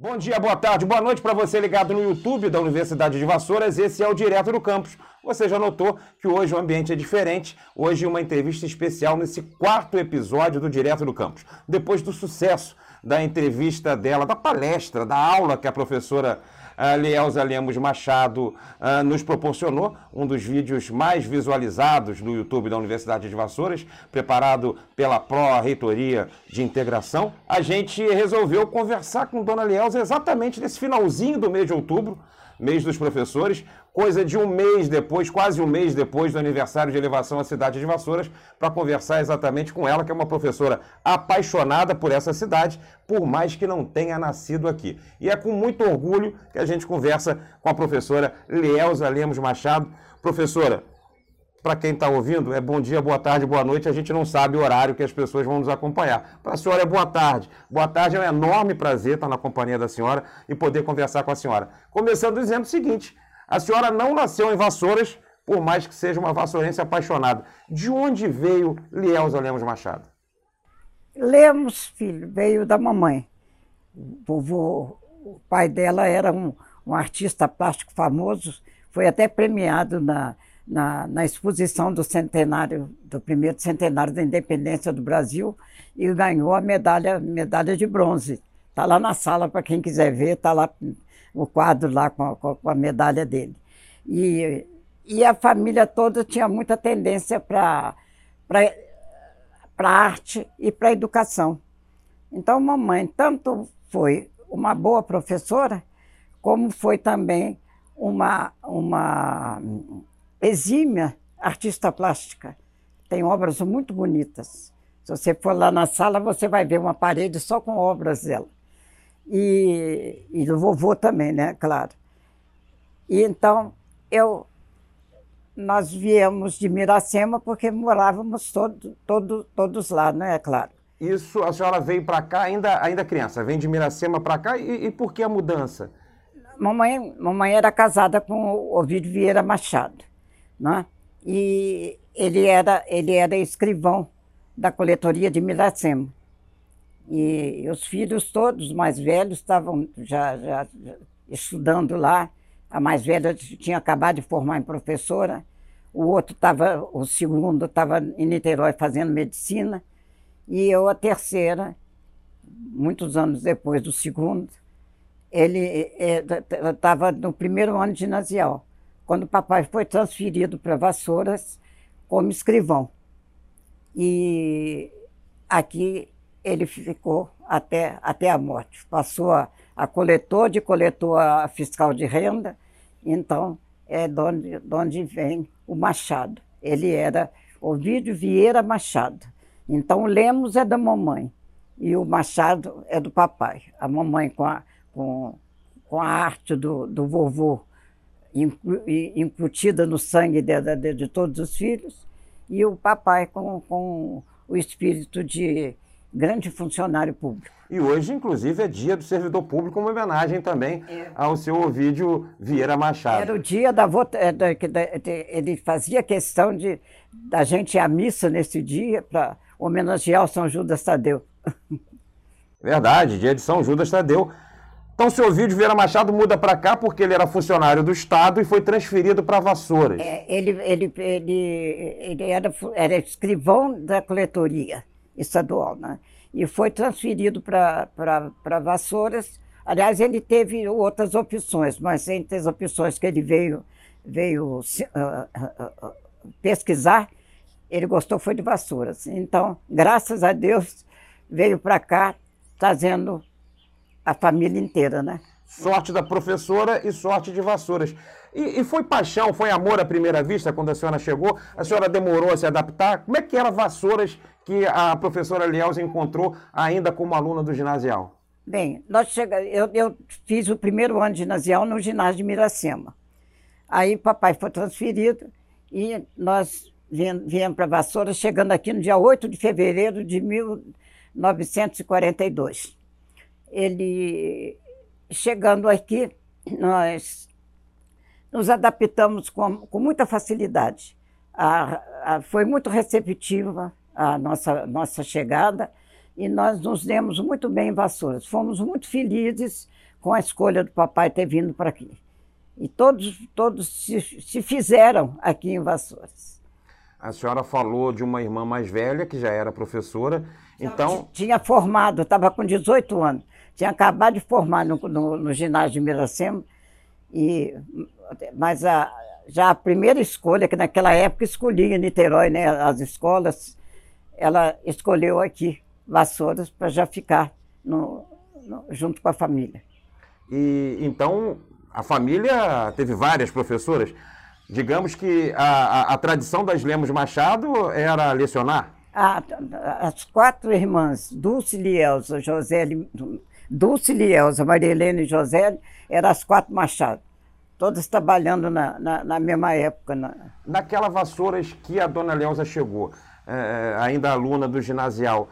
Bom dia, boa tarde, boa noite para você ligado no YouTube da Universidade de Vassouras. Esse é o Direto do Campus. Você já notou que hoje o ambiente é diferente. Hoje uma entrevista especial nesse quarto episódio do Direto do Campus. Depois do sucesso da entrevista dela, da palestra, da aula que a professora a Lielza Lemos Machado uh, nos proporcionou, um dos vídeos mais visualizados no YouTube da Universidade de Vassouras, preparado pela Pró-Reitoria de Integração. A gente resolveu conversar com Dona Lielza exatamente nesse finalzinho do mês de outubro, mês dos professores, coisa de um mês depois, quase um mês depois do aniversário de elevação à cidade de Vassouras, para conversar exatamente com ela, que é uma professora apaixonada por essa cidade, por mais que não tenha nascido aqui. E é com muito orgulho que a gente conversa com a professora Lielza Lemos Machado. Professora, para quem está ouvindo, é bom dia, boa tarde, boa noite. A gente não sabe o horário que as pessoas vão nos acompanhar. Para a senhora é boa tarde. Boa tarde, é um enorme prazer estar na companhia da senhora e poder conversar com a senhora. Começando dizendo o seguinte: a senhora não nasceu em Vassouras, por mais que seja uma vassourense apaixonada. De onde veio Lielza Lemos Machado? Lemos, filho, veio da mamãe. Vovô, o pai dela era um, um artista plástico famoso, foi até premiado na, na, na, exposição do centenário, do primeiro centenário da independência do Brasil e ganhou a medalha, medalha de bronze. Está lá na sala para quem quiser ver, está lá o quadro lá com a, com a medalha dele. E, e a família toda tinha muita tendência para a arte e para educação. Então, mamãe tanto foi uma boa professora, como foi também uma, uma exímia artista plástica. Tem obras muito bonitas. Se você for lá na sala, você vai ver uma parede só com obras dela e, e do vovô também, né? Claro. E então eu nós viemos de Miracema porque morávamos todo, todo, todos lá, né? Claro. Isso, a senhora veio para cá ainda, ainda criança, vem de Miracema para cá e, e, por que a mudança? Mamãe, mamãe era casada com o Ovidio Vieira Machado, né? E ele era, ele era escrivão da coletoria de Miracema. E os filhos todos, mais velhos, estavam já, já, estudando lá. A mais velha tinha acabado de formar em professora. O outro estava, o segundo estava em Niterói fazendo medicina. E eu, a terceira, muitos anos depois do segundo, ele estava no primeiro ano de ginasial, quando o papai foi transferido para Vassouras como escrivão. E aqui ele ficou até, até a morte. Passou a, a coletor de coletor a fiscal de renda, então é de onde, de onde vem o Machado. Ele era Ovidio Vieira Machado. Então Lemos é da mamãe e o Machado é do papai. A mamãe com a, com, com a arte do, do vovô incutida no sangue de, de, de todos os filhos e o papai com, com o espírito de grande funcionário público. E hoje, inclusive, é dia do servidor público, uma homenagem também é. ao seu Ovídio Vieira Machado. Era o dia da votação, ele fazia questão de da gente ir à missa nesse dia para homenagear o São Judas Tadeu. Verdade, dia de São Judas Tadeu. Então, seu Ovídio Vieira Machado muda para cá porque ele era funcionário do Estado e foi transferido para Vassouras. É, ele, ele, ele, ele era, era escrivão da coletoria estadual, né? E foi transferido para Vassouras. Aliás, ele teve outras opções, mas entre as opções que ele veio, veio uh, uh, pesquisar, ele gostou foi de Vassouras. Então, graças a Deus, veio para cá trazendo a família inteira, né? Sorte da professora e sorte de Vassouras. E, e, foi paixão, foi amor à primeira vista quando a senhora chegou? A senhora demorou a se adaptar? Como é que era Vassouras que a professora Lielza encontrou ainda como aluna do ginasial? Bem, nós chega, eu, eu fiz o primeiro ano de ginasial no ginásio de Miracema. Aí papai foi transferido e nós viemos para Vassouras, chegando aqui no dia 8 de fevereiro de 1942. Ele, chegando aqui, nós nos adaptamos com, com muita facilidade. A, a, foi muito receptiva a nossa, nossa chegada e nós nos demos muito bem em Vassouras. Fomos muito felizes com a escolha do papai ter vindo para aqui. E todos, todos se, se fizeram aqui em Vassouras. A senhora falou de uma irmã mais velha, que já era professora, então... Tinha formado, estava com 18 anos. Tinha acabado de formar no, no, no ginásio de Miracema, e, mas a, já a primeira escolha, que naquela época escolhia em Niterói, né, as escolas, ela escolheu aqui, Vassouras, para já ficar no, no, junto com a família. E então a família teve várias professoras. Digamos que a, a, a tradição das Lemos Machado era lecionar? Ah, as quatro irmãs, Dulce Lielza, José, Dulce Lielza, Maria Helena e José, eram as quatro Machado. Todas trabalhando na, na, na mesma época. Na... Naquela Vassouras que a dona Leusa chegou, é, ainda aluna do ginasial,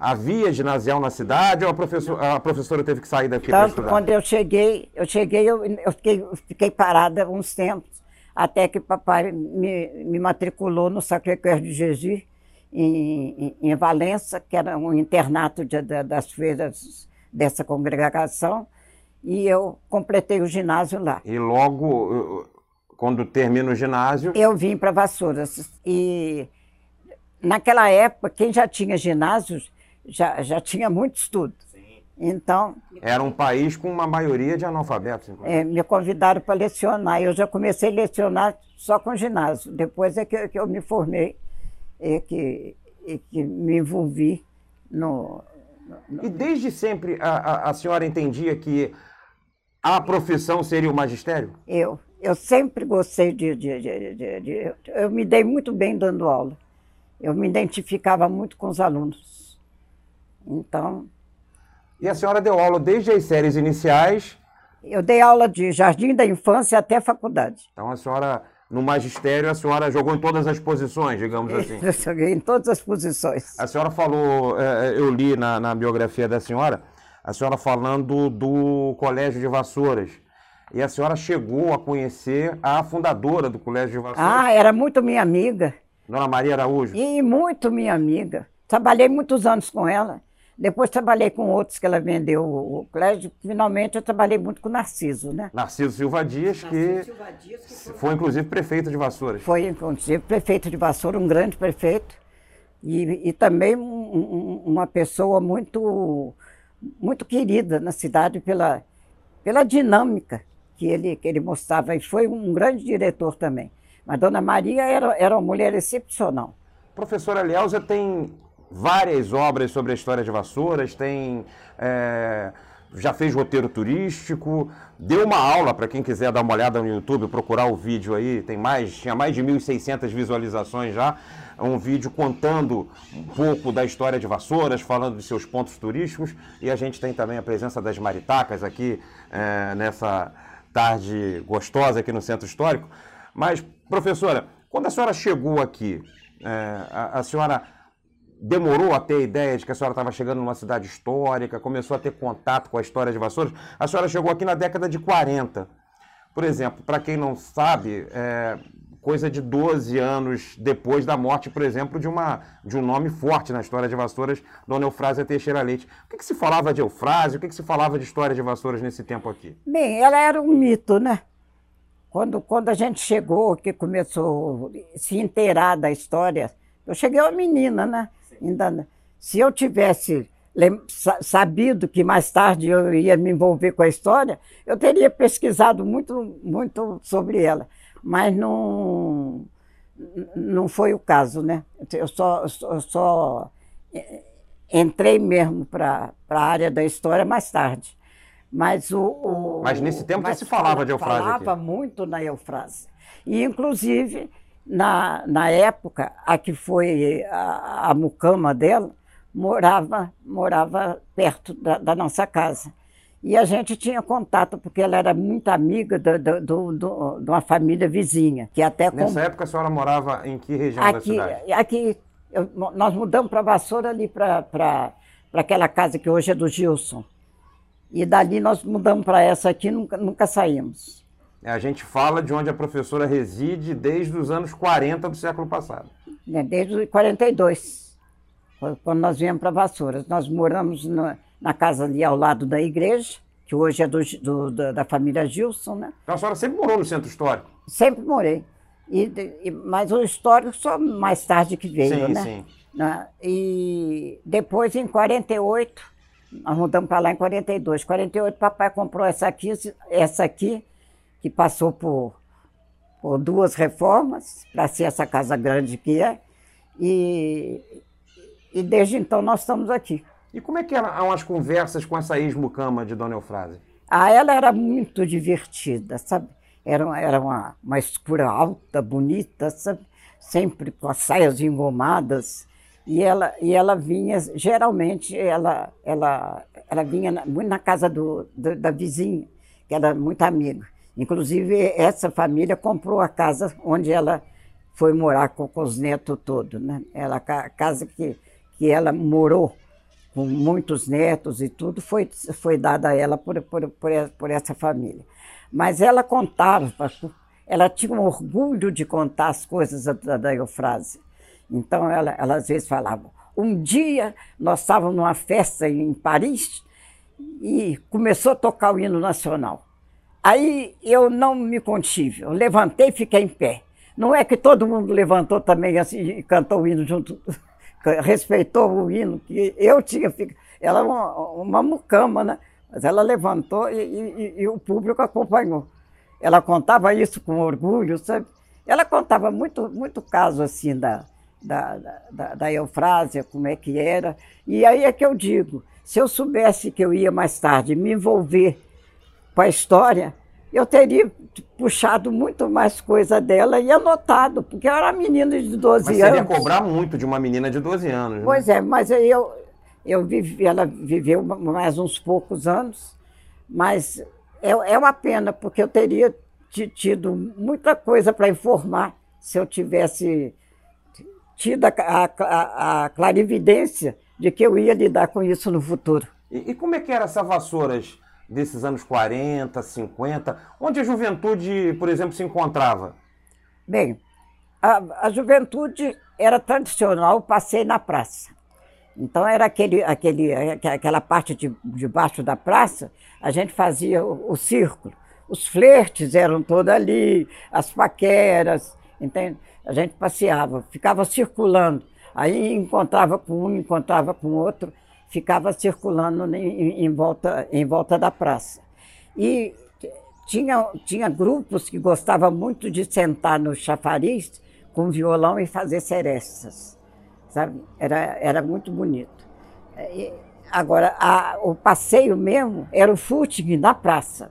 Havia ginasial na cidade ou a professora, a professora teve que sair daqui para estudar? quando eu cheguei, eu cheguei, eu, eu fiquei, fiquei parada uns tempos, até que papai me, me matriculou no Sacré-Cœur de Jesus, em, em, em, Valença, que era um internato de, de, das feiras dessa congregação, e eu completei o ginásio lá. E logo, quando termina o ginásio... Eu vim para Vassouras, e naquela época, quem já tinha ginásios já, já tinha muito estudo. Então. Era um país com uma maioria de analfabetos. É, me convidaram para lecionar. Eu já comecei a lecionar só com ginásio. Depois é que, que eu me formei e que, e que me envolvi no. E desde sempre a, a, a senhora entendia que a profissão seria o magistério? Eu. Eu sempre gostei de, de, de, de, de Eu me dei muito bem dando aula. Eu me identificava muito com os alunos. Então. E a senhora deu aula desde as séries iniciais? Eu dei aula de jardim da infância até faculdade. Então a senhora, no magistério, a senhora jogou em todas as posições, digamos assim? Eu joguei em todas as posições. A senhora falou, é, é, eu li na, na biografia da senhora, a senhora falando do Colégio de Vassouras. E a senhora chegou a conhecer a fundadora do Colégio de Vassouras. Ah, era muito minha amiga. Dona Maria Araújo. E muito minha amiga. Trabalhei muitos anos com ela. Depois trabalhei com outros que ela vendeu o colégio. Finalmente eu trabalhei muito com Narciso, né? Narciso Silva Dias, Narciso que, Silva Dias, que foi... foi... inclusive prefeito de Vassouras. Foi inclusive prefeito de Vassouras, um grande prefeito. E, e também um, um, uma pessoa muito, muito querida na cidade pela, pela dinâmica que ele, que ele mostrava. E foi um grande diretor também. Mas Dona Maria era, era uma mulher excepcional. Professora Lielza tem várias obras sobre a história de Vassouras, tem. É, já fez roteiro turístico, deu uma aula para quem quiser dar uma olhada no YouTube, procurar o vídeo aí, tem mais, tinha mais de 1.600 visualizações já, um vídeo contando um pouco da história de Vassouras, falando de seus pontos turísticos, e a gente tem também a presença das maritacas aqui é, nessa tarde gostosa aqui no Centro Histórico. Mas, professora, quando a senhora chegou aqui, é, a, a senhora demorou a ter a ideia de que a senhora estava chegando numa cidade histórica, começou a ter contato com a história de Vassouras. A senhora chegou aqui na década de 40. Por exemplo, para quem não sabe, é, coisa de 12 anos depois da morte, por exemplo, de, uma, de um nome forte na história de Vassouras, Dona Eufrásia Teixeira Leite. O que, que se falava de Eufrásia? O que, que se falava de história de Vassouras nesse tempo aqui? Bem, ela era um mito, né? Quando, quando a gente chegou, que começou a se inteirar da história, eu cheguei uma menina, né? Ainda se eu tivesse sabido que mais tarde eu ia me envolver com a história, eu teria pesquisado muito, muito sobre ela. Mas não, não foi o caso, né? Eu só, eu só entrei mesmo para a área da história mais tarde. Mas, o, o mas nesse tempo já se falava de Eufrásia. Falava aqui. muito na Eufrásia. E, inclusive, na, na época, a que foi a, a mucama dela, morava, morava perto da, da, nossa casa. E a gente tinha contato, porque ela era muito amiga do, do, do, de uma família vizinha. Que até Nessa época a senhora morava em que região aqui, da cidade? Aqui, eu, nós mudamos para Vassoura ali para aquela casa que hoje é do Gilson. E dali nós mudamos para essa aqui, nunca, nunca saímos. A gente fala de onde a professora reside desde os anos 40 do século passado. É, desde 42. quando nós viemos para Vassouras. Nós moramos na, na, casa ali ao lado da igreja, que hoje é do, do, da, da, família Gilson, né? Então a senhora sempre morou no centro histórico? Sempre morei. E, e, mas o histórico só mais tarde que veio, sim, né? Sim. Né? E depois, em 48, nós mudamos para lá em 42. 48, papai comprou essa aqui, essa aqui, que passou por, por duas reformas, para ser essa casa grande que é. E, e desde então nós estamos aqui. E como é que eram as conversas com essa ex-mucama de Dona Eufrásia? Ah, ela era muito divertida, sabe? Era, era uma, uma escura alta, bonita, sabe? Sempre com as saias engomadas. E ela, e ela vinha, geralmente, ela, ela, ela vinha na, muito na casa do, do, da vizinha, que era muito amiga. Inclusive, essa família comprou a casa onde ela foi morar com, com os netos todos. Né? Ela, a casa que, que ela morou com muitos netos e tudo, foi, foi dada a ela por, por, por, por essa família. Mas ela contava, ela tinha um orgulho de contar as coisas da, da Eufrásia. Então, ela, ela às vezes falava, um dia nós estávamos numa festa em Paris e começou a tocar o hino nacional. Aí eu não me contive, eu levantei e fiquei em pé. Não é que todo mundo levantou também assim, e cantou o hino junto, respeitou o hino, que eu tinha ficado. Ela era uma, uma mucama, né? Mas ela levantou e, e, e, o público acompanhou. Ela contava isso com orgulho, sabe? Ela contava muito, muito caso assim da, da, da, da Eufrásia, como é que era. E aí é que eu digo, se eu soubesse que eu ia mais tarde me envolver com a história, eu teria puxado muito mais coisa dela e anotado, porque eu era menina de 12 mas anos. Mas seria cobrar muito de uma menina de 12 anos. Né? Pois é, mas eu, eu vivi, ela viveu mais uns poucos anos, mas é, é uma pena, porque eu teria tido muita coisa para informar se eu tivesse tido a, a, a, clarividência de que eu ia lidar com isso no futuro. E, e como é que era essa Vassouras desses anos 40, 50, onde a juventude, por exemplo, se encontrava? Bem, a, a juventude era tradicional, passei na praça. Então era aquele, aquele, aquela parte de, de baixo da praça, a gente fazia o, o círculo. Os flertes eram todos ali, as paqueras, entende? A gente passeava, ficava circulando. Aí encontrava com um, encontrava com outro, ficava circulando em, em, volta, em volta da praça. E tinha, tinha grupos que gostavam muito de sentar no chafariz com violão e fazer serestas, sabe? Era, era muito bonito. E, agora, a, o passeio mesmo era o footing na praça.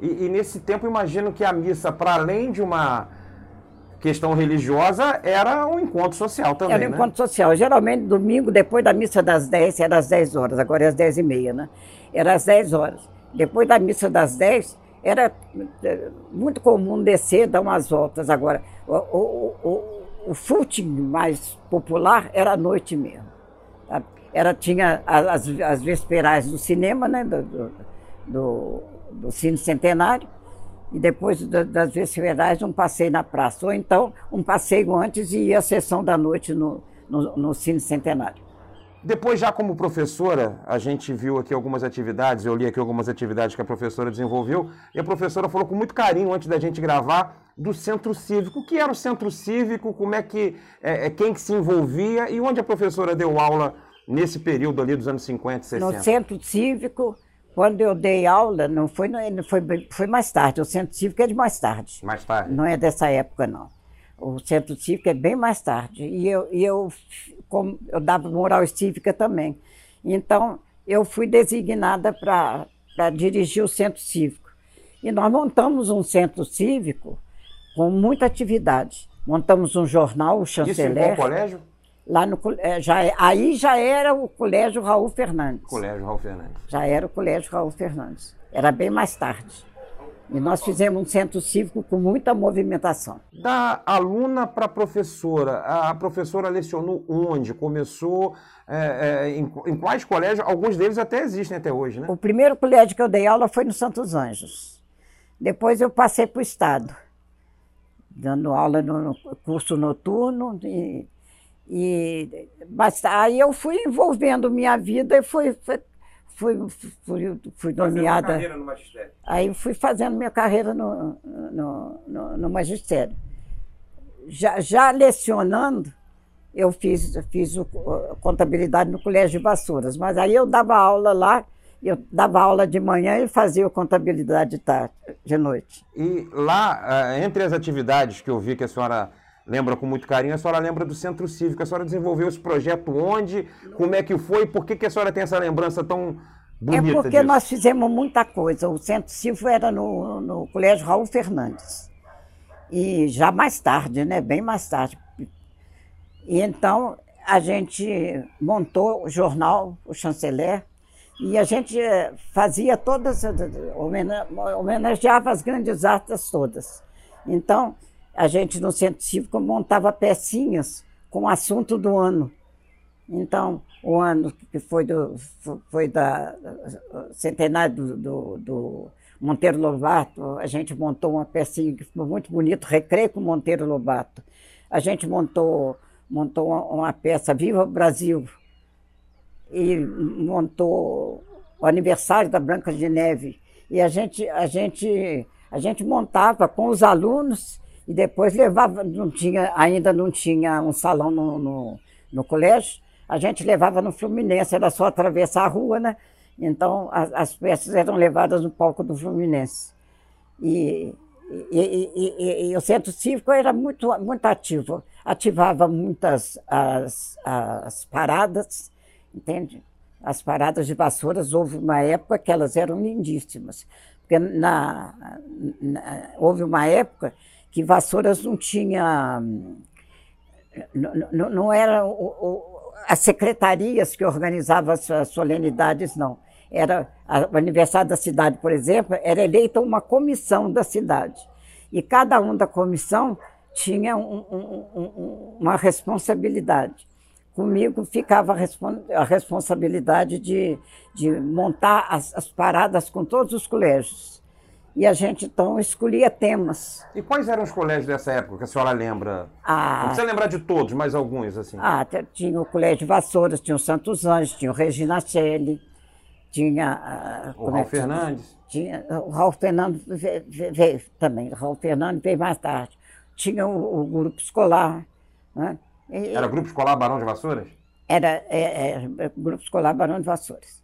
E, e nesse tempo, imagino que a missa, para além de uma questão religiosa era um encontro social também. Era um né? encontro social. Geralmente, domingo, depois da missa das 10, era às 10 horas, agora é às 10 e meia, né? Era às 10 horas. Depois da missa das 10, era é, muito comum descer, dar umas voltas. Agora, o, o, o, o footing mais popular era à noite mesmo. Tá? Era, tinha as, as vesperais do cinema, né? Do, do, do, do Cine Centenário e depois das festividades um passeio na praça, ou então um passeio antes e a sessão da noite no, no, no Cine Centenário. Depois, já como professora, a gente viu aqui algumas atividades, eu li aqui algumas atividades que a professora desenvolveu, e a professora falou com muito carinho, antes da gente gravar, do centro cívico. O que era o centro cívico, como é que, é, é quem que se envolvia e onde a professora deu aula nesse período ali dos anos 50 e 60? No centro cívico, quando eu dei aula, não foi, não foi, foi mais tarde, o centro cívico é de mais tarde. Mais tarde? Não é dessa época, não. O centro cívico é bem mais tarde. E eu, e eu, como, eu dava moral cívica também. Então, eu fui designada para dirigir o centro cívico. E nós montamos um centro cívico com muita atividade. Montamos um jornal, o Chanceler. Isso em qual colégio? Lá no, é, já, é, aí já era o Colégio Raul Fernandes. Colégio Raul Fernandes. Já era o Colégio Raul Fernandes. Era bem mais tarde. E nós fizemos um centro cívico com muita movimentação. Da aluna para professora, a professora lecionou onde? Começou é, é, em, em, quais colégios? Alguns deles até existem até hoje, né? O primeiro colégio que eu dei aula foi no Santos Anjos. Depois eu passei para o Estado, dando aula no curso noturno e E, mas aí eu fui envolvendo minha vida e fui, fui, fui, fui, fui nomeada. carreira no magistério. Aí fui fazendo minha carreira no, no, no, no magistério. Já, já lecionando, eu fiz, fiz o, contabilidade no Colégio de Vassouras, mas aí eu dava aula lá, eu dava aula de manhã e fazia contabilidade de tarde, de noite. E lá, eh, entre as atividades que eu vi que a senhora lembra com muito carinho, a senhora lembra do Centro Cívico, a senhora desenvolveu esse projeto onde, como é que foi, por que, que a senhora tem essa lembrança tão bonita É porque disso? nós fizemos muita coisa, o Centro Cívico era no, no Colégio Raul Fernandes, e já mais tarde, né, bem mais tarde, e então a gente montou o jornal, o Chanceler, e a gente eh, fazia todas, homena- homenageava as grandes artes todas. Então, a gente no Centro Cívico montava pecinhas com o assunto do ano. Então, o ano que foi do foi da centenário do, do, do Monteiro Lobato, a gente montou uma pecinha que ficou muito bonito, Recreio com Monteiro Lobato. A gente montou montou uma, uma peça Viva Brasil e montou o aniversário da Branca de Neve. E a gente a gente a gente montava com os alunos e depois levava, não tinha, ainda não tinha um salão no, no, no colégio, a gente levava no Fluminense, era só atravessar a rua, né? Então as, as peças eram levadas no palco do Fluminense. E, e, e, e- o centro cívico era muito, muito ativo, ativava muitas as, as paradas, entende? As paradas de vassouras, houve uma época que elas eram lindíssimas, porque na, na- houve uma época que Vassouras não tinha. Não, não, era o- o- as secretarias que organizavam as, solenidades, não. Era a- o aniversário da cidade, por exemplo, era eleita uma comissão da cidade. E cada um da comissão tinha um- um- um- uma responsabilidade. Comigo ficava a, a responsabilidade de, de montar as, as paradas com todos os colégios. E a gente então escolhia temas. E quais eram os colégios dessa época que a senhora lembra? Não Ah, precisa lembrar de todos, mas alguns, assim. ah, tinha o Colégio de Vassouras, tinha o Santos Anjos, tinha o Regina Celli, tinha. ah, o é Raul diz? Fernandes. Tinha, o Raul Fernando veio, veio também, o Raul Fernando veio mais tarde. Tinha o, o grupo escolar. Né? E- Era Grupo Escolar Barão de Vassouras? Era, é, é, Grupo Escolar Barão de Vassouras.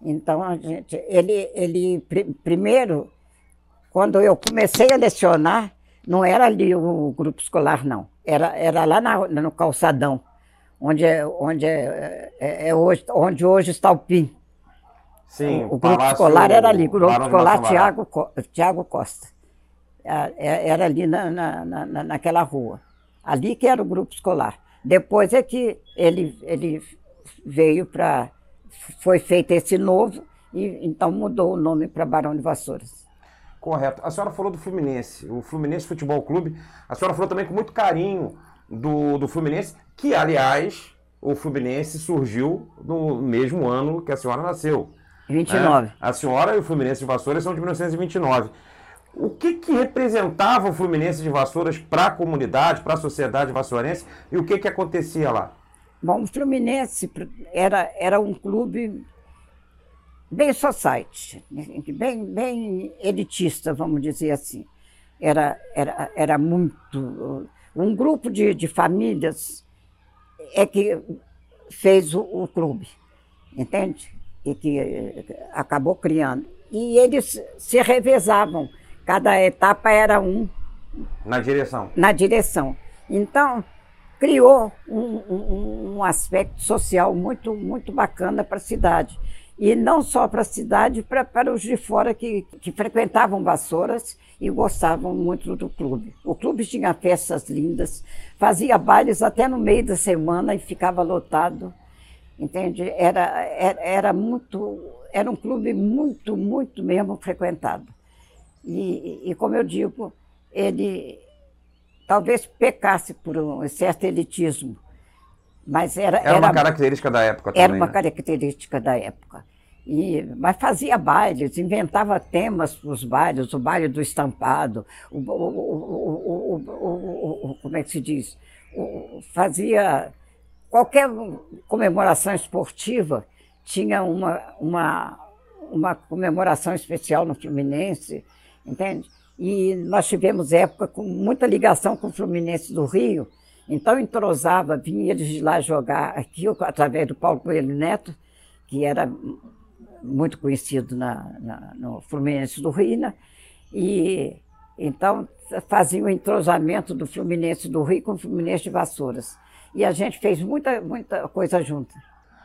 Então, a gente, ele, ele pri- primeiro, quando eu comecei a lecionar, não era ali o grupo escolar, não. Era, era lá na- no calçadão, onde, é, onde, é, é- é hoje, onde hoje está o PIN. Sim. o grupo Palácio escolar era ali, o grupo Barão escolar. Tiago, Tiago Costa. Ah, é- Era ali na, na, na- naquela rua. Ali que era o grupo escolar. Depois é que ele, ele veio para. Foi feito esse novo, e então mudou o nome para Barão de Vassouras. Correto. A senhora falou do Fluminense, o Fluminense Futebol Clube. A senhora falou também com muito carinho do, do Fluminense, que, aliás, o Fluminense surgiu no mesmo ano que a senhora nasceu. 29. né? A senhora e o Fluminense de Vassouras são de 1929. O que, que representava o Fluminense de Vassouras para a comunidade, para a sociedade vassourense e o que, que acontecia lá? Bom, o Fluminense era, era um clube bem society, bem, bem elitista, vamos dizer assim. Era, era, era muito. Um grupo de, de famílias é que fez o, o clube, entende? E que eh, acabou criando. E eles se revezavam, cada etapa era um Na direção. na direção. Então, criou um, um- um aspecto social muito, muito bacana para a cidade. E não só para a cidade, para, para os de fora que, que frequentavam Vassouras e gostavam muito do clube. O clube tinha festas lindas, fazia bailes até no meio da semana e ficava lotado. Entende? Era, era, era muito. Era um clube muito, muito mesmo frequentado. E, e como eu digo, ele talvez pecasse por um certo elitismo, mas era, Era, uma característica da época também. era uma né? característica da época. E, mas fazia bailes, inventava temas para os bailes, o baile do estampado, o, o- o- como é que se diz? Fazia, qualquer comemoração esportiva tinha uma, uma, uma comemoração especial no Fluminense, entende? E nós tivemos época com muita ligação com o Fluminense do Rio, então entrosava, vinha eles de lá jogar aqui, através do Paulo Coelho Neto, que era muito conhecido na, na, no Fluminense do Rio, né? e então fazia o entrosamento do Fluminense do Rio com o Fluminense de Vassouras. E a gente fez muita, muita coisa junto.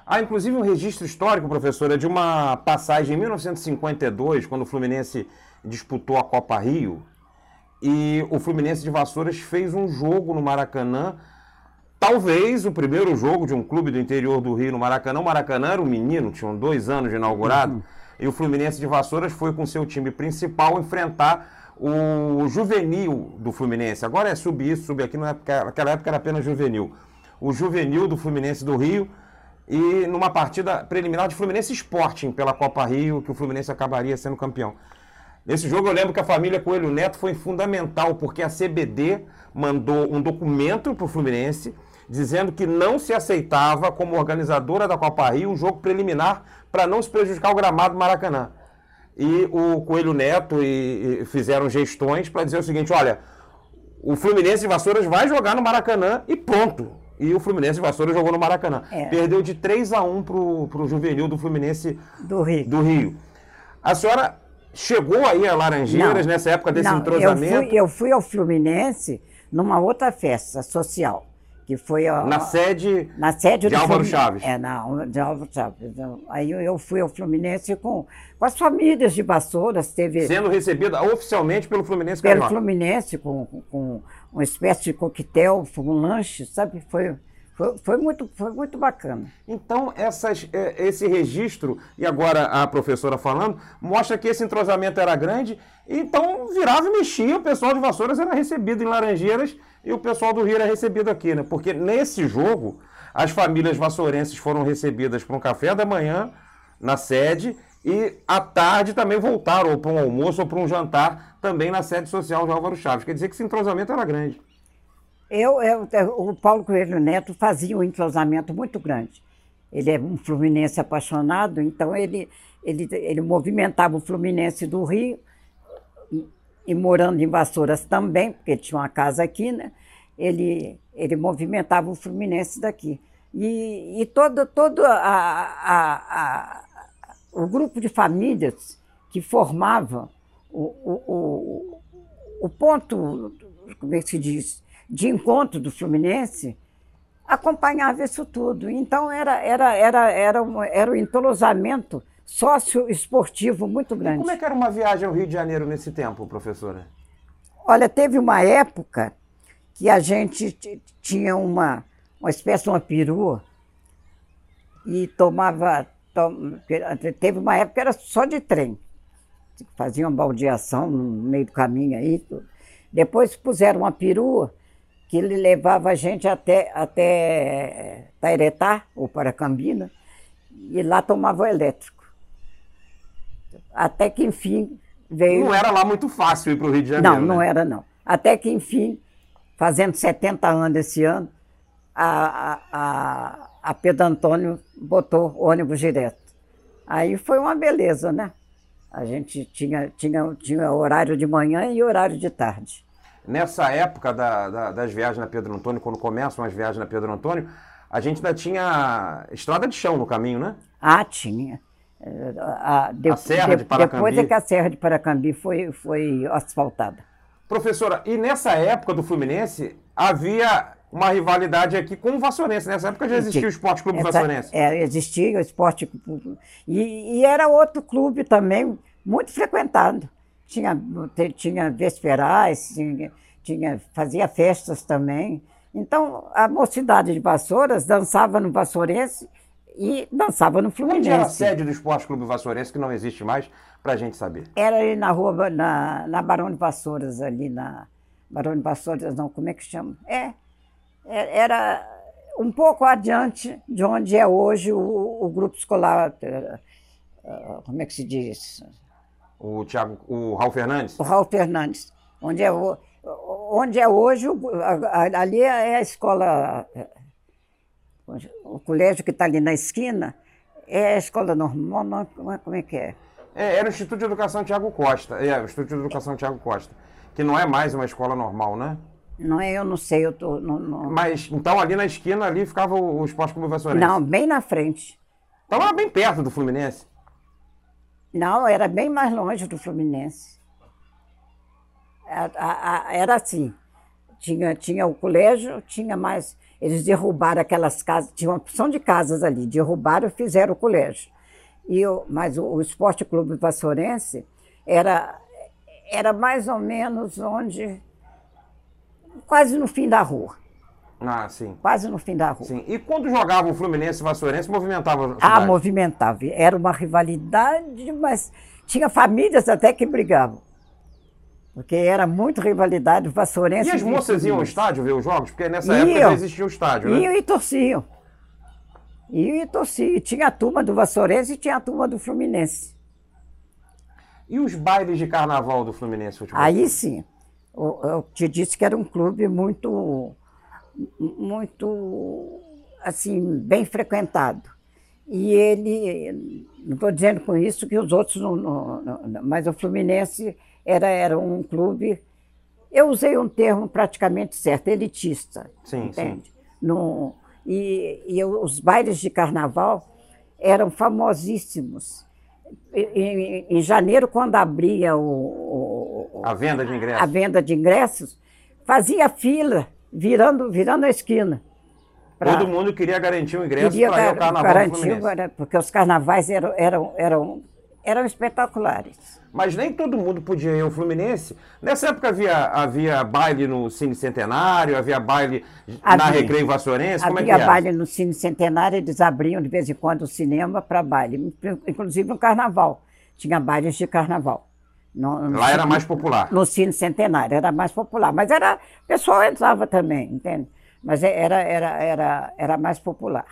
Há inclusive um registro histórico, professora, de uma passagem em 1952, quando o Fluminense disputou a Copa Rio, e o Fluminense de Vassouras fez um jogo no Maracanã, talvez o primeiro jogo de um clube do interior do Rio no Maracanã. O Maracanã era um menino, tinham dois anos de inaugurado, uhum. e o Fluminense de Vassouras foi com seu time principal enfrentar o juvenil do Fluminense. Agora é sub isso, sub aqui, naquela época era apenas juvenil. O juvenil do Fluminense do Rio e numa partida preliminar de Fluminense Sporting pela Copa Rio, que o Fluminense acabaria sendo campeão. Nesse jogo eu lembro que a família Coelho Neto foi fundamental, porque a CBD mandou um documento para o Fluminense dizendo que não se aceitava como organizadora da Copa Rio um jogo preliminar para não se prejudicar o gramado do Maracanã. E o Coelho Neto e, e fizeram gestões para dizer o seguinte, olha, o Fluminense de Vassouras vai jogar no Maracanã e pronto. E o Fluminense de Vassouras jogou no Maracanã. É. Perdeu de 3 a 1 para o juvenil do Fluminense do Rio. do Rio. A senhora chegou aí a Laranjeiras não, nessa época desse não, entrosamento? Eu fui, eu fui ao Fluminense numa outra festa social que foi a, na sede na sede de Álvaro Chaves. É, não, de Álvaro Chaves. Então, aí eu fui ao Fluminense com, com as famílias de Vassouras, teve sendo recebida oficialmente pelo Fluminense Pelo Carioca. Fluminense com, com uma espécie de coquetel, um lanche, sabe? Foi foi, foi, muito, foi muito bacana. Então, essas, é, esse registro, e agora a professora falando, mostra que esse entrosamento era grande, então virava e mexia, o pessoal de Vassouras era recebido em Laranjeiras e o pessoal do Rio era recebido aqui, né? Porque nesse jogo, as famílias vassourenses foram recebidas para um café da manhã na sede e à tarde também voltaram para um almoço ou para um jantar também na sede social de Álvaro Chaves. Quer dizer que esse entrosamento era grande. Eu, eu, o Paulo Coelho Neto fazia um entrosamento muito grande. Ele é um fluminense apaixonado, então ele, ele, ele movimentava o Fluminense do Rio, e, e morando em Vassouras também, porque tinha uma casa aqui, né? Ele, ele movimentava o Fluminense daqui. E, e todo, todo a, a, a, o grupo de famílias que formava o, o, o, o ponto, como é que se diz, de encontro do Fluminense acompanhava isso tudo. Então era, era, era, era, um, era um entrosamento sócio-esportivo muito grande. E como é que era uma viagem ao Rio de Janeiro nesse tempo, professora? Olha, teve uma época que a gente tinha uma, uma espécie de uma perua e tomava. Tom, teve uma época que era só de trem. Fazia uma baldeação no meio do caminho aí. Depois puseram uma perua que ele levava a gente até, até Tairetá, ou Paracambina, e lá tomava o elétrico. Até que, enfim, veio... Não era lá muito fácil ir para o Rio de Janeiro, Não, não né? era, não. Até que, enfim, fazendo 70 anos esse ano, a, a, a Pedro Antônio botou ônibus direto. Aí foi uma beleza, né? A gente tinha, tinha, tinha horário de manhã e horário de tarde. Nessa época da, da, das viagens na Pedro Antônio, quando começam as viagens na Pedro Antônio, a gente ainda tinha estrada de chão no caminho, né? Ah, tinha. A, de, a Serra de, de Paracambi. Depois é que a Serra de Paracambi foi, foi asfaltada. Professora, e nessa época do Fluminense, havia uma rivalidade aqui com o Vassourense. Nessa época já existia o Esporte Clube Essa, Vassourense. É, existia o Esporte Clube. E, e, era outro clube também muito frequentado tinha, tinha vesperais, tinha, tinha, fazia festas também. Então, a mocidade de Vassouras dançava no Vassourense e dançava no Fluminense. Onde era a sede do Esporte Clube Vassourense, que não existe mais, para a gente saber? Era ali na rua, na, na Barão de Vassouras, ali na... Barão de Vassouras, não, como é que chama? É, é era um pouco adiante de onde é hoje o, o grupo escolar, eh, eh, como é que se diz? O Thiago, o Raul Fernandes? O Raul Fernandes. Onde é, onde é hoje, ali é a escola. O colégio que está ali na esquina é a escola normal, é, como é que é? é? Era o Instituto de Educação Tiago Costa. É, o Instituto de Educação Tiago Costa. Que não é mais uma escola normal, né? Não é, eu não sei, eu tô. Não, não... Mas então ali na esquina ali ficava o, o Esporte Clube Vassorense? Não, bem na frente. Era bem perto do Fluminense? Não, era bem mais longe do Fluminense. Era assim. Tinha, tinha o colégio, tinha mais. Eles derrubaram aquelas casas, tinha uma opção de casas ali, derrubaram e fizeram o colégio. E eu, mas o, o Esporte Clube Vassourense era, era mais ou menos onde. quase no fim da rua. Ah, sim. Quase no fim da rua. Sim. E quando jogava o Fluminense e Vassourense, movimentava a Ah, movimentava. Era uma rivalidade, mas tinha famílias até que brigavam. Porque era muito rivalidade Vassourense. E as moças iam ao estádio ver os jogos? Porque nessa iam, época já existia o estádio, né? Iam e torciam. Iam e torciam. Tinha a turma do Vassourense e tinha a turma do Fluminense. E os bailes de carnaval do Fluminense Futebol? Aí sim. Eu, eu te disse que era um clube muito, muito, assim, bem frequentado. E ele, não estou dizendo com isso que os outros não, não, não, mas o Fluminense era, era um clube, eu usei um termo praticamente certo, elitista. Sim, entende? sim. No, e, e os bailes de carnaval eram famosíssimos. Em, em janeiro, quando abria o, o, a venda de ingressos, a venda de ingressos, fazia fila, virando, virando a esquina. Pra... Todo mundo queria garantir o ingresso para ir ao carnaval garantir, Porque os carnavais eram, eram, eram eram espetaculares. Mas nem todo mundo podia ir ao Fluminense. Nessa época havia, havia baile no Cine Centenário, havia baile havia, na Recreio Vassourense, como é que? Havia baile no Cine Centenário, eles abriam de vez em quando o cinema para baile, inclusive no Carnaval. Tinha bailes de Carnaval. No, no Lá era mais popular. No Cine Centenário, era mais popular. Mas era, o pessoal entrava também, entende? Mas era, era, era, era mais popular.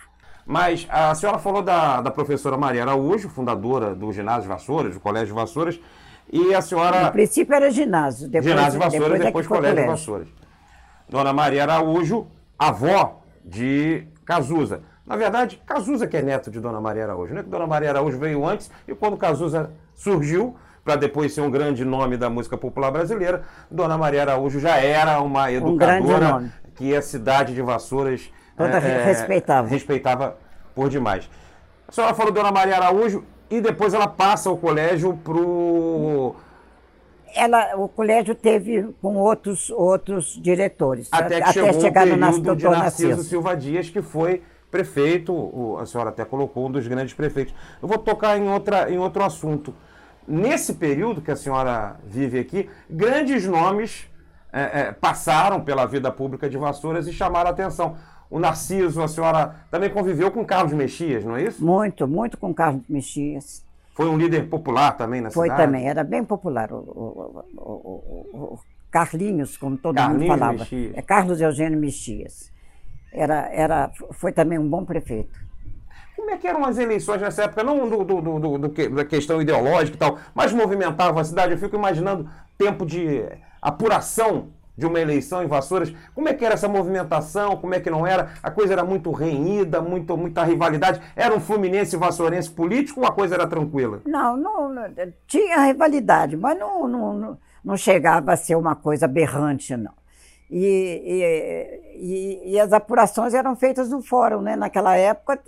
Mas a senhora falou da, da professora Maria Araújo, fundadora do Ginásio Vassouras, do Colégio Vassouras, e a senhora. No princípio era ginásio, depois Ginásio Vassouras, depois, é depois Colégio, colégio Vassouras. Dona Maria Araújo, avó de Cazuza. Na verdade, Cazuza que é neto de Dona Maria Araújo, né? Que Dona Maria Araújo veio antes e quando Cazuza surgiu, para depois ser um grande nome da música popular brasileira, Dona Maria Araújo já era uma educadora um que a cidade de Vassouras Toda é, respeitava. Respeitava por demais. A senhora falou Dona Maria Araújo e depois ela passa o colégio para o. Ela, o colégio teve com outros, outros diretores. Até, que até chegar no Narciso, de Narciso, Narciso Silva Dias, que foi prefeito, o, a senhora até colocou um dos grandes prefeitos. Eu vou tocar em, outra, em outro assunto. Nesse período que a senhora vive aqui, grandes nomes é, é, passaram pela vida pública de Vassouras e chamaram a atenção o Narciso, a senhora também conviveu com Carlos Mexias, não é isso? Muito, muito com Carlos Mexias. Foi um líder popular também na Foi cidade? Foi também, era bem popular. O, o, o, o Carlinhos, como todo Carlinhos mundo falava. Mexias. É Carlos Eugênio Mexias. Era, era, foi também um bom prefeito. Como é que eram as eleições nessa época? Não do, do, do, do, da questão ideológica e tal, mas movimentava a cidade. Eu fico imaginando tempo de apuração de uma eleição em Vassouras. Como é que era essa movimentação? Como é que não era? A coisa era muito renhida, muito, muita rivalidade. Era um Fluminense Vassourense político ou a coisa era tranquila? Não, não, não tinha rivalidade, mas não, não, não, chegava a ser uma coisa aberrante, não. E, e, e, e, as apurações eram feitas no fórum, né? Naquela época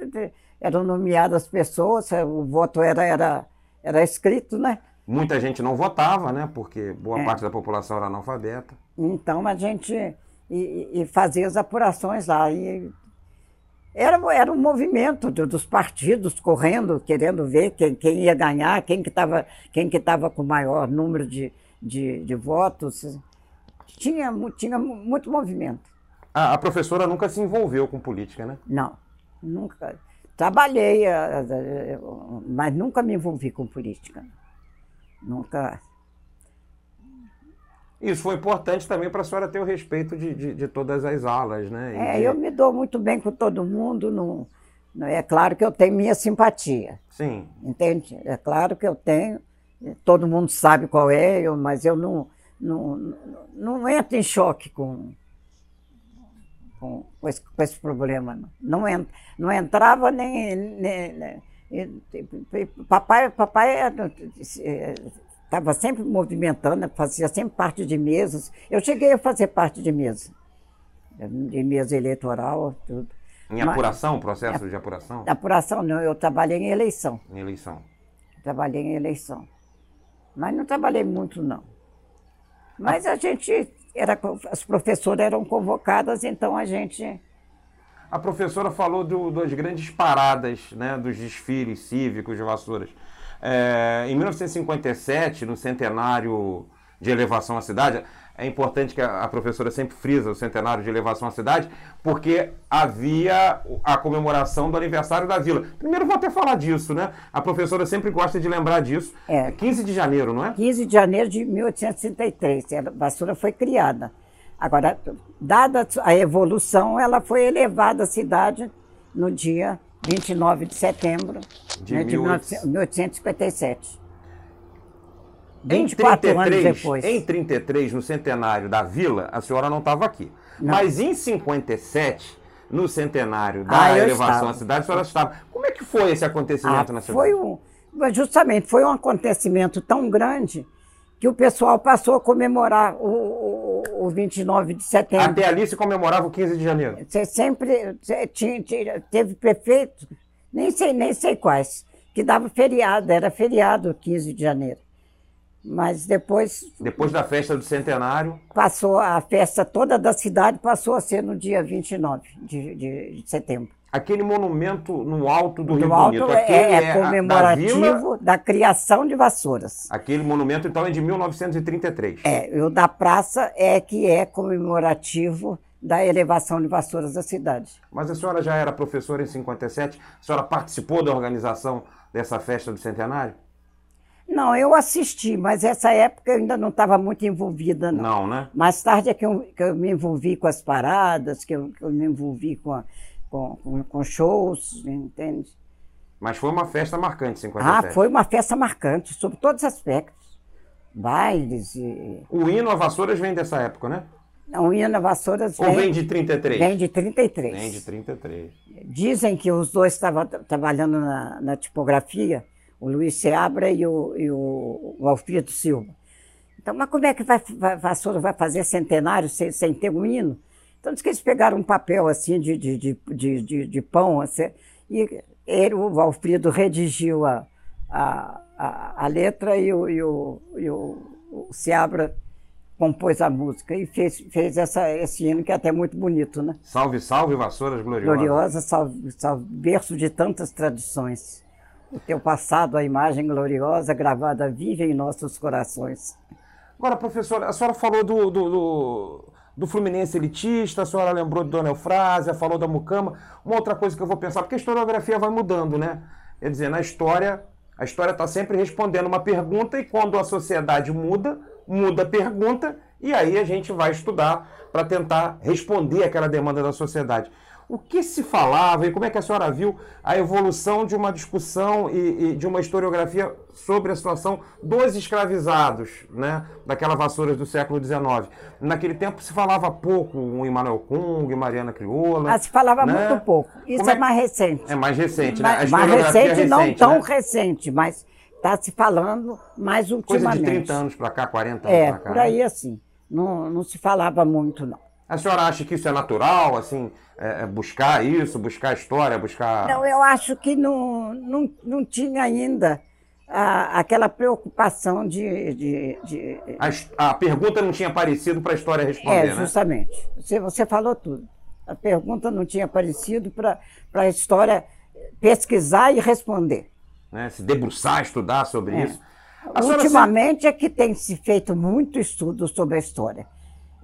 eram nomeadas pessoas, o voto era, era, era escrito, né? Muita gente não votava, né? Porque boa é. parte da população era analfabeta. Então a gente e, e fazia as apurações lá. E era, era um movimento de, dos partidos correndo, querendo ver quem, quem ia ganhar, quem que estava quem que tava com maior número de, de, de votos. Tinha, tinha muito movimento. A, a professora nunca se envolveu com política, né? Não, nunca. Trabalhei, mas nunca me envolvi com política. Nunca. Isso foi importante também para a senhora ter o respeito de, de, de todas as alas, né? E é, de... eu me dou muito bem com todo mundo. Não, não, é claro que eu tenho minha simpatia. Sim. Entende? É claro que eu tenho. Todo mundo sabe qual é, eu, mas eu não, não, não, não entro em choque com, com, com, esse, com esse problema. Não, não, não entrava nem, nem, nem papai papai estava é, sempre movimentando, fazia sempre parte de mesas. Eu cheguei a fazer parte de mesa, de mesa eleitoral, tudo. Em apuração, processo de apuração? Apuração não, eu trabalhei em eleição. Em eleição. Trabalhei em eleição. Mas não trabalhei muito, não. Mas a gente, era, as professoras eram convocadas, então a gente... A professora falou do, das grandes paradas, né, dos desfiles cívicos de Vassouras. É, em 1957, no centenário de elevação à cidade, é importante que a, professora sempre frisa o centenário de elevação à cidade, porque havia a comemoração do aniversário da vila. Primeiro vou até falar disso, né? A professora sempre gosta de lembrar disso. É. 15 de janeiro, não é? 15 de janeiro de 1863. A vassoura foi criada. Agora, dada a evolução, ela foi elevada à cidade no dia 29 de setembro de, né, de 1857. 24 em 33, anos depois. Em 33, no centenário da vila, a senhora não estava aqui. Não. Mas em 57, no centenário da ah, elevação à cidade, a senhora estava. Como é que foi esse acontecimento ah, na cidade? Foi um, justamente, foi um acontecimento tão grande que o pessoal passou a comemorar o, o, o 29 de setembro. Até ali se comemorava o 15 de janeiro? Você sempre tinha, tinha, teve prefeito, nem sei, nem sei quais, que dava feriado, era feriado 15 de janeiro. Mas depois. Depois da festa do centenário. Passou a festa toda da cidade, passou a ser no dia 29 de, de, de setembro. Aquele monumento no alto do, do Rio alto Bonito. É, é, é comemorativo da, vila... da, criação de Vassouras. Aquele monumento, então, é de 1933. É, o da praça é que é comemorativo da elevação de Vassouras da cidade. Mas a senhora já era professora em 57? A senhora participou da organização dessa festa do centenário? Não, eu assisti, mas essa época eu ainda não estava muito envolvida, não. Não, né? Mais tarde é que eu, que eu me envolvi com as paradas, que eu, que eu me envolvi com, a, com, com, shows, entende? Mas foi uma festa marcante, 57. Ah, foi uma festa marcante, sob todos os aspectos. Bailes e... O hino a Vassouras vem dessa época, né? Não, o hino a Vassouras vem... Ou vem de 33? Vem de 33. Vem de 33. Dizem que os dois estavam trabalhando na, na tipografia o Luiz Seabra e o, e o, o Alfredo Silva. Então, mas como é que vai, vai, Vassoura vai fazer centenário sem, sem ter um hino? Então, diz que eles pegaram um papel assim de, de, de, de, de, pão, assim, e ele, o Alfredo redigiu a, a, a, a letra e o, e o, e o, o Seabra compôs a música e fez, fez essa, esse hino que é até muito bonito, né? Salve, salve, Vassouras Gloriosas. Gloriosa, salve, salve, berço de tantas tradições. O teu passado, a imagem gloriosa gravada viva em nossos corações. Agora, professora, a senhora falou do, do, do, do Fluminense elitista, a senhora lembrou de Dona Eufrásia, falou da Mucama. Uma outra coisa que eu vou pensar, porque a historiografia vai mudando, né? Quer dizer, na história, a história está sempre respondendo uma pergunta e quando a sociedade muda, muda a pergunta e aí a gente vai estudar para tentar responder aquela demanda da sociedade o que se falava e como é que a senhora viu a evolução de uma discussão e, e, de uma historiografia sobre a situação dos escravizados, né, daquela vassouras do século XIX. Naquele tempo se falava pouco em Emmanuel Kung, em Mariana Crioula. Ah, se falava né? muito pouco. Isso é, é, mais recente. É mais recente, né? A mais recente, é recente, não tão né? recente, mas está se falando mais ultimamente. Coisa de 30 anos para cá, 40 anos é, para cá. É, por aí né? assim. Não, não se falava muito, não. A senhora acha que isso é natural, assim, é, é, buscar isso, buscar a história, buscar. Não, eu acho que não, não, não tinha ainda a, aquela preocupação de. de, de... A, a, pergunta não tinha aparecido para a história responder. É, justamente. Né? Você, você falou tudo. A pergunta não tinha aparecido para a história pesquisar e responder. Né? Se debruçar, estudar sobre é. isso. A Ultimamente se... é que tem se feito muito estudo sobre a história.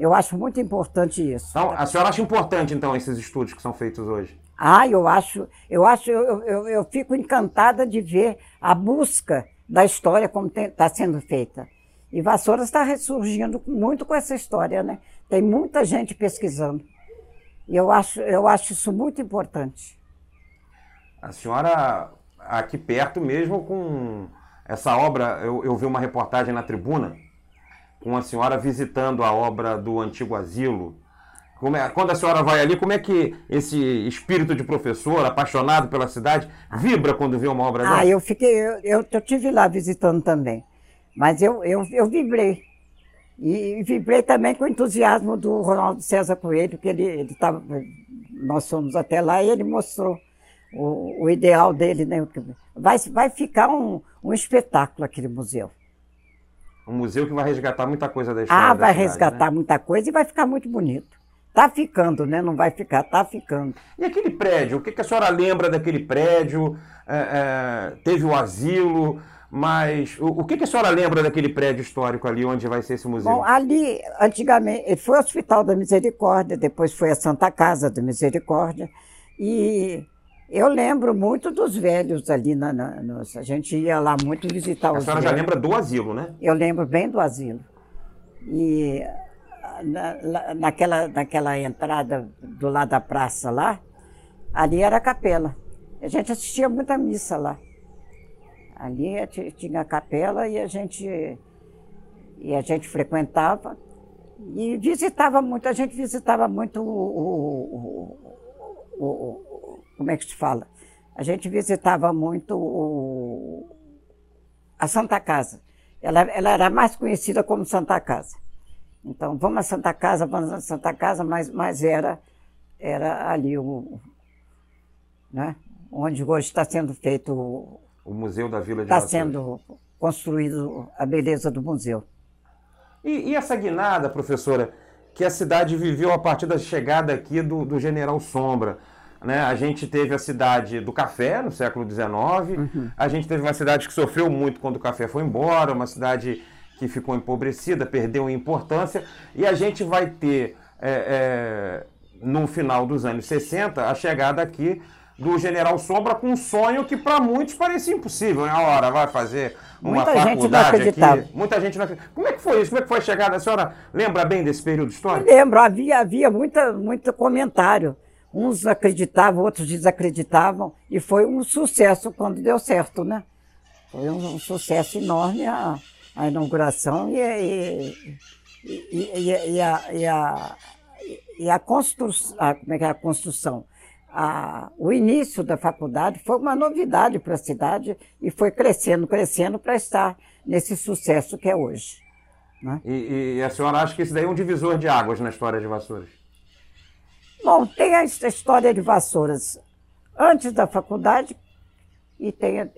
Eu acho muito importante isso. Então, a senhora acha importante, então, esses estudos que são feitos hoje? Ah, eu acho, eu acho, eu, eu, eu fico encantada de ver a busca da história como está sendo feita. E Vassouras está ressurgindo muito com essa história, né? Tem muita gente pesquisando. E eu acho, eu acho isso muito importante. A senhora, aqui perto mesmo, com essa obra, eu, eu vi uma reportagem na tribuna, com a senhora visitando a obra do antigo asilo, É, quando a senhora vai ali, como é que esse espírito de professor, apaixonado pela cidade, vibra quando vê uma obra dessa? Ah, eu fiquei, eu, eu, eu tive lá visitando também, mas eu, eu, eu vibrei. E, e vibrei também com o entusiasmo do Ronaldo César Coelho, que ele, ele tava, nós fomos até lá e ele mostrou o, o ideal dele. Né? Vai, vai ficar um, um espetáculo aquele museu. Um museu que vai resgatar muita coisa da história. Ah, vai cidade, resgatar né? muita coisa e vai ficar muito bonito. Tá ficando, né? Não vai ficar, tá ficando. E aquele prédio, o que, que a senhora lembra daquele prédio? É, é, teve o asilo, mas o, o que, que, a senhora lembra daquele prédio histórico ali onde vai ser esse museu? Bom, ali, antigamente, ele foi o Hospital da Misericórdia, depois foi a Santa Casa da Misericórdia. E eu lembro muito dos velhos ali. Na, na, a gente ia lá muito visitar os A senhora velhos. já lembra do asilo, né? Eu lembro bem do asilo. E na, naquela, naquela entrada do lado da praça lá, ali era a capela. A gente assistia muita missa lá. Ali tinha a capela e a gente, e a gente frequentava e visitava muito, a gente visitava muito o, o, o, como é que se fala? A gente visitava muito a Santa Casa. Ela, ela era mais conhecida como Santa Casa. Então, vamos à Santa Casa, vamos à Santa Casa, mas, mas era, era ali o, né, onde hoje está sendo feito o Museu da Vila de Está sendo construído a beleza do museu. E, e, essa guinada, professora, que a cidade viveu a partir da chegada aqui do, do General Sombra? Né? A gente teve a cidade do café no século XIX, uhum. a gente teve uma cidade que sofreu muito quando o café foi embora, uma cidade que ficou empobrecida, perdeu importância, e a gente vai ter, é, é, no final dos anos 60, a chegada aqui do General Sombra com um sonho que para muitos parecia impossível. Na né? hora vai fazer uma Muita faculdade gente não aqui. Muita gente não acreditava. Como é que foi isso? Como é que foi a chegada? A senhora lembra bem desse período histórico? Eu lembro, havia, havia muita, muito comentário. Uns acreditavam, outros desacreditavam. E foi um sucesso quando deu certo, né? Foi um, um sucesso enorme a, a inauguração e, e, e, e, a, e, a, e a construção. Como é que é a construção? a, o início da faculdade foi uma novidade para a cidade e foi crescendo, crescendo para estar nesse sucesso que é hoje. Né? E, e, a senhora acha que isso daí é um divisor de águas na história de Vassouras? Bom, tem a história de Vassouras antes da faculdade e tem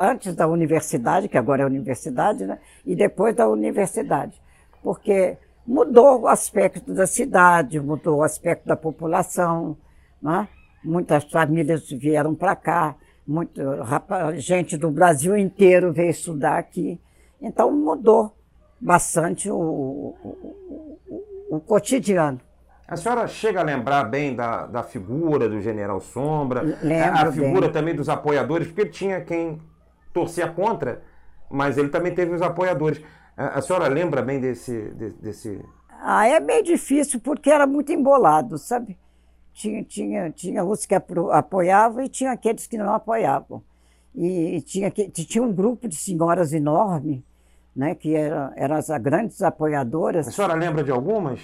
antes da universidade, que agora é universidade, né? e depois da universidade. Porque mudou o aspecto da cidade, mudou o aspecto da população, né? Muitas famílias vieram para cá, muito, gente do Brasil inteiro veio estudar aqui. Então mudou bastante o, o, o, o cotidiano. A senhora chega a lembrar bem da, da figura do General Sombra, Lembro a figura bem. também dos apoiadores, porque tinha quem torcia contra, mas ele também teve os apoiadores. A, senhora lembra bem desse, desse. Ah, é meio difícil, porque era muito embolado, sabe? tinha, tinha, tinha os que apoiavam e tinha aqueles que não apoiavam. E tinha, tinha um grupo de senhoras enorme, né, que eram, eram as grandes apoiadoras. A senhora lembra de algumas?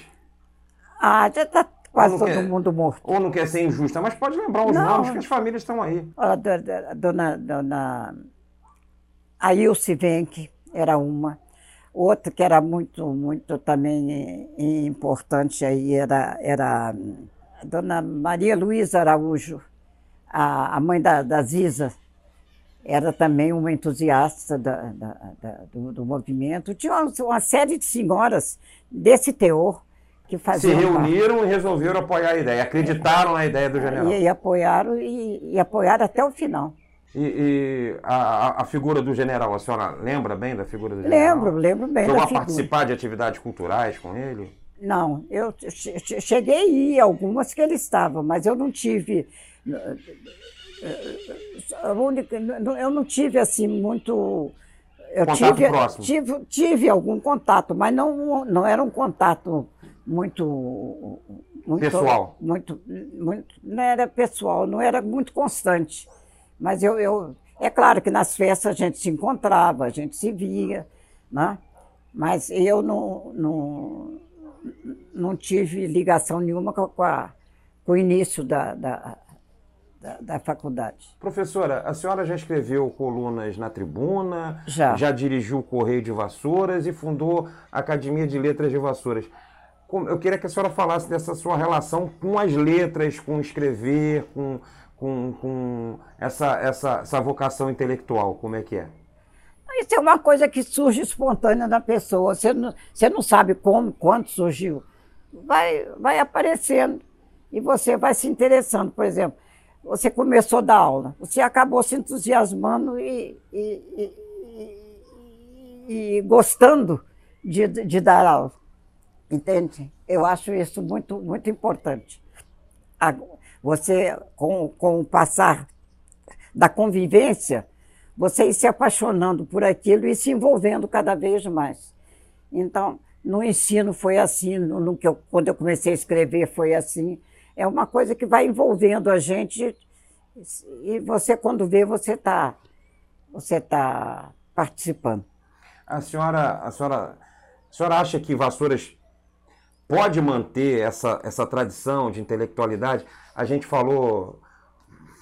Ah, já está quase todo quer, mundo morto. Ou não quer ser injusta, mas pode lembrar os não, nomes, que as famílias estão aí. A dona, dona Ailce Venck era uma. Outra que era muito, muito também importante aí era, era dona Maria Luísa Araújo, a, a mãe da, da Ziza, era também uma entusiasta da, da, da, do, do, movimento. Tinha uma, uma, série de senhoras desse teor que faziam. Se reuniram parte. e resolveram apoiar a ideia, acreditaram na ideia do general. E, e apoiaram e, e, apoiaram até o final. E, e a, a, figura do general, a senhora lembra bem da figura do general? Lembro, lembro bem. Chegou a participar de atividades culturais com ele? Não, eu cheguei a ir algumas que ele estava, mas eu não tive. Eu não tive assim muito. Eu tive, próximo. tive, tive algum contato, mas não, não era um contato muito, muito pessoal. Muito, muito, não era pessoal, não era muito constante. Mas eu, eu, é claro que nas festas a gente se encontrava, a gente se via, né? mas eu não, não não tive ligação nenhuma com, a, com o início da, da, da, da, faculdade. Professora, a senhora já escreveu colunas na tribuna, já, já dirigiu o Correio de Vassouras e fundou a Academia de Letras de Vassouras. Eu queria que a senhora falasse dessa sua relação com as letras, com escrever, com, com, com essa, essa, essa vocação intelectual. Como é que é? Isso é uma coisa que surge espontânea na pessoa. Você não, você não sabe como, quando surgiu. Vai, vai aparecendo e você vai se interessando. Por exemplo, você começou a dar aula, você acabou se entusiasmando e, e, e, e gostando de, de dar aula. Entende? Eu acho isso muito, muito importante. Você, com, com o passar da convivência, você ir se apaixonando por aquilo e se envolvendo cada vez mais. Então, no ensino foi assim, no, no que eu, quando eu comecei a escrever foi assim. É uma coisa que vai envolvendo a gente e você, quando vê, você está você tá participando. A senhora, a senhora, a senhora acha que Vassouras pode manter essa, essa tradição de intelectualidade? A gente falou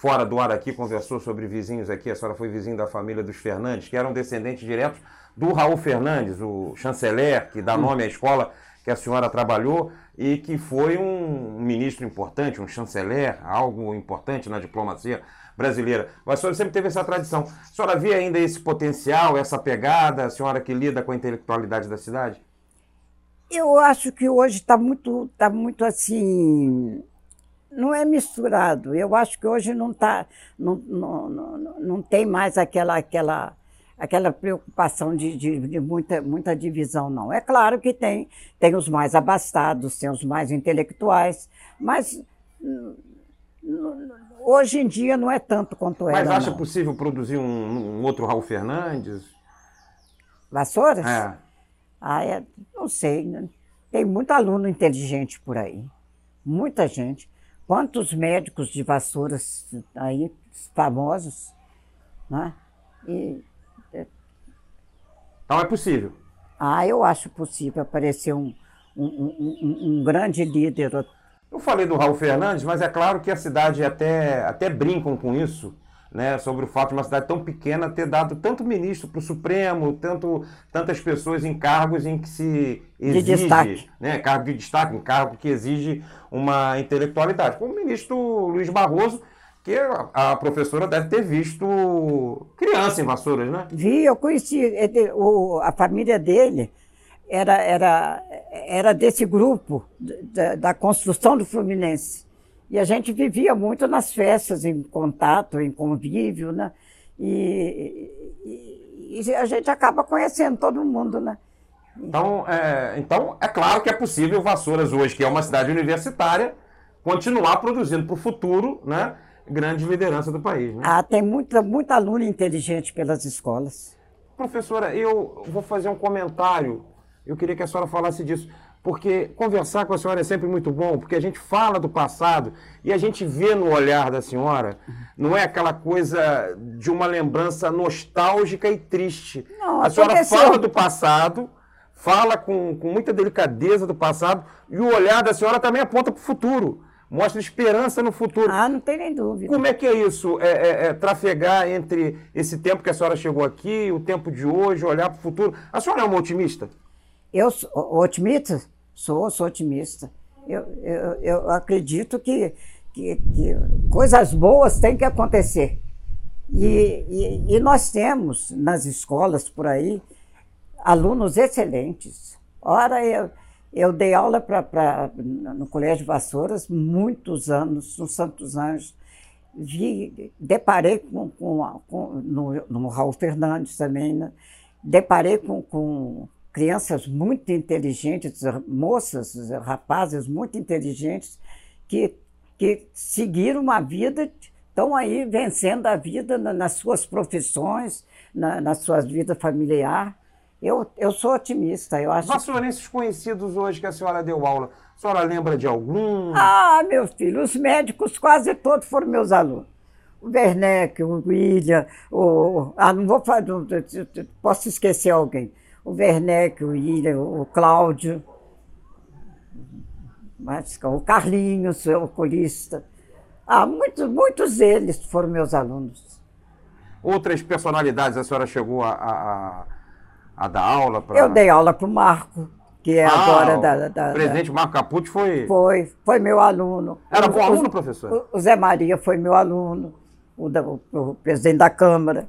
fora do ar aqui, conversou sobre vizinhos aqui, a senhora foi vizinho da família dos Fernandes, que eram descendentes diretos do Raul Fernandes, o chanceler, que dá nome à escola que a senhora trabalhou e que foi um ministro importante, um chanceler, algo importante na diplomacia brasileira. Mas a senhora sempre teve essa tradição. A senhora vê ainda esse potencial, essa pegada, a senhora que lida com a intelectualidade da cidade? Eu acho que hoje está muito, tá muito assim não é misturado. Eu acho que hoje não tá, não, não, não, não tem mais aquela, aquela, aquela preocupação de, de, de, muita, muita divisão, não. É claro que tem, tem os mais abastados, tem os mais intelectuais, mas hoje em dia não é tanto quanto era. Mas acha não. possível produzir um, um, outro Raul Fernandes? Vassouras? É. Ah, é, não sei. Né? Tem muito aluno inteligente por aí. Muita gente. Quantos médicos de vassouras aí, famosos, né? E, é... Então é possível? Ah, eu acho possível aparecer um, um, um, um grande líder. Eu falei do Raul Fernandes, mas é claro que a cidade até, até brincam com isso, né, sobre o fato de uma cidade tão pequena ter dado tanto ministro para o Supremo, tanto, tantas pessoas em cargos em que se exige, de destaque. Né, cargo de destaque, um cargo que exige uma intelectualidade. Como o ministro Luiz Barroso, que a professora deve ter visto criança em Vassouras, né? Vi, eu conheci a família dele era, era, era desse grupo da, da construção do Fluminense. E a gente vivia muito nas festas, em contato, em convívio, né? E, e, e a gente acaba conhecendo todo mundo, né? Então é, então, é claro que é possível Vassouras hoje, que é uma cidade universitária, continuar produzindo para o futuro, né? Grande liderança do país. Né? Ah, tem muita, muita aluna inteligente pelas escolas. Professora, eu vou fazer um comentário. Eu queria que a senhora falasse disso porque conversar com a senhora é sempre muito bom, porque a gente fala do passado e a gente vê no olhar da senhora, não é aquela coisa de uma lembrança nostálgica e triste. Não, a senhora fala do passado, fala com, com muita delicadeza do passado e o olhar da senhora também aponta para o futuro. Mostra esperança no futuro. Ah, não tem nem dúvida. Como é que é isso? É, é, é trafegar entre esse tempo que a senhora chegou aqui, o tempo de hoje, olhar para o futuro. A senhora é uma otimista? Eu sou otimista? Sou, sou otimista. Eu, eu, eu acredito que, que, que, coisas boas têm que acontecer. E, e, e, nós temos nas escolas por aí alunos excelentes. Ora, eu, eu dei aula pra, pra, no Colégio Vassouras muitos anos, no Santos Anjos. Vi, deparei com, com, com no, no Raul Fernandes também, né? deparei com, com crianças muito inteligentes, moças, rapazes muito inteligentes, que, que seguiram uma vida, estão aí vencendo a vida nas suas profissões, na, na sua vida familiar. Eu, eu sou otimista, eu acho. Vassourenses conhecidos hoje que a senhora deu aula, a senhora lembra de algum? Ah, meu filho, os médicos quase todos foram meus alunos. O Werneck, o William, o... Ah, não vou falar, posso esquecer alguém o Werneck, o William, o Cláudio. O Carlinhos, o oculista. Ah, muitos, muitos deles foram meus alunos. Outras personalidades a senhora chegou a, a, a dar aula para. Eu dei aula para o Marco, que é ah, agora da, da. O presidente. Marco Capucci foi. Foi, foi meu aluno. Era bom aluno, professor? O Zé Maria foi meu aluno, o, da, o, o presidente da Câmara.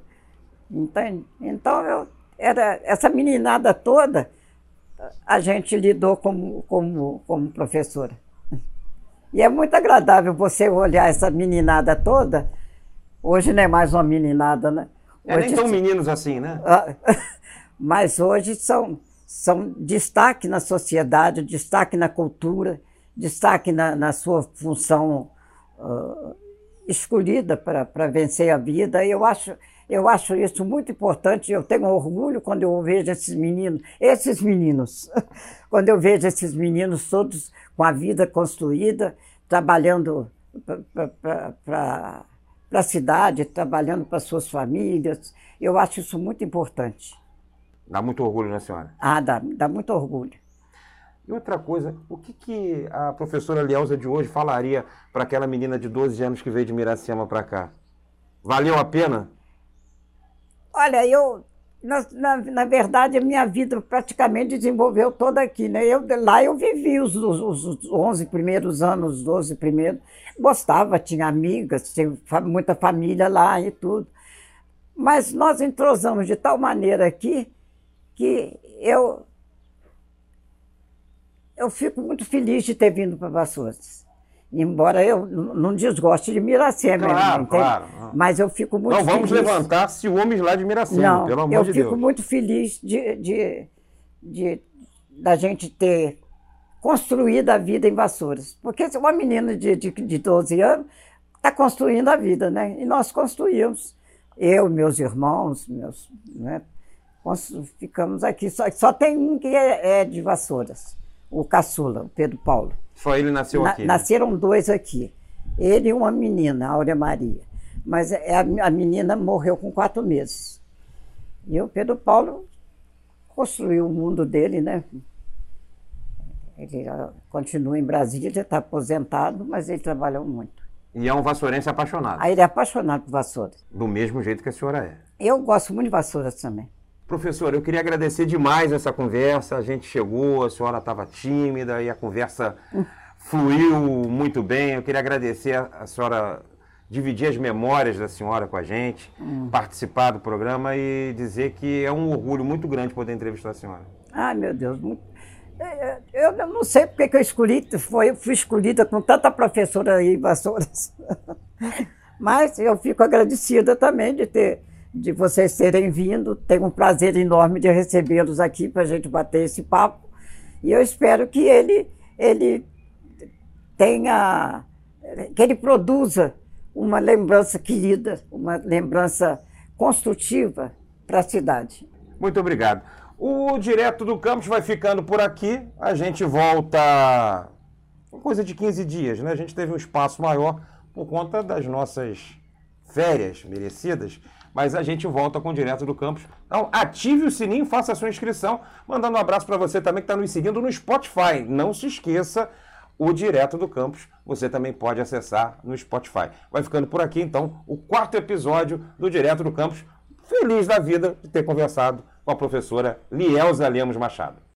Entende? Então, eu, era essa meninada toda, a gente lidou como, como, como professora. E é muito agradável você olhar essa meninada toda. Hoje não é mais uma meninada, né? É, nem tão meninos assim, né? Mas hoje são, são destaque na sociedade, destaque na cultura, destaque na, na sua função uh, escolhida para vencer a vida. Eu acho eu acho isso muito importante. Eu tenho orgulho quando eu vejo esses meninos, esses meninos, quando eu vejo esses meninos todos com a vida construída, trabalhando para a cidade, trabalhando para suas famílias. Eu acho isso muito importante. Dá muito orgulho, né, senhora? Ah, dá, dá muito orgulho. E outra coisa, o que, que a professora Lielza de hoje falaria para aquela menina de 12 anos que veio de Miracema para cá? Valeu a pena? Olha, eu, na, na, na, verdade, a minha vida praticamente desenvolveu toda aqui, né? Eu, lá eu vivi os, os, os 11 primeiros anos, os 12 primeiros. Gostava, tinha amigas, tinha muita família lá e tudo. Mas nós entrosamos de tal maneira aqui que eu, eu fico muito feliz de ter vindo para Vassouras. Embora eu não desgoste de Miracema, claro, claro. mas eu fico muito feliz. Não vamos feliz. levantar ciúmes lá de Miracema, não, pelo amor de Deus. Eu fico muito feliz de, de, de, da gente ter construído a vida em Vassouras. Porque uma menina de, de, de 12 anos está construindo a vida, né? E nós construímos. Eu, meus irmãos, meus, né? ficamos aqui. Só, só tem um que é, é de Vassouras, o caçula, o Pedro Paulo. Só ele nasceu Na, aqui? Né? Nasceram dois aqui. Ele e uma menina, Áurea Maria. Mas é, a, a menina morreu com quatro meses. E o Pedro Paulo construiu o mundo dele, né? Ele continua em Brasília, está aposentado, mas ele trabalhou muito. E é um vassourense apaixonado? Ah, ele é apaixonado por vassouras. Do mesmo jeito que a senhora é? Eu gosto muito de vassouras também. Professor, eu queria agradecer demais essa conversa. A gente chegou, a senhora estava tímida e a conversa fluiu muito bem. Eu queria agradecer a, senhora dividir as memórias da senhora com a gente, hum. participar do programa e dizer que é um orgulho muito grande poder entrevistar a senhora. Ai, meu Deus. É, é, eu não sei porque que eu escolhi, foi, fui escolhida com tanta professora aí, vassouras. Mas eu fico agradecida também de ter de vocês terem vindo. Tenho um prazer enorme de recebê-los aqui para a gente bater esse papo. E eu espero que ele, ele tenha, que ele produza uma lembrança querida, uma lembrança construtiva para a cidade. Muito obrigado. O Direto do Campus vai ficando por aqui. A gente volta coisa de 15 dias, né? A gente teve um espaço maior por conta das nossas férias merecidas mas a gente volta com o Direto do Campus. Então, ative o sininho, faça a sua inscrição. Mandando um abraço para você também que está nos seguindo no Spotify. Não se esqueça, o Direto do Campus você também pode acessar no Spotify. Vai ficando por aqui, então, o quarto episódio do Direto do Campus. Feliz da vida de ter conversado com a professora Lielza Lemos Machado.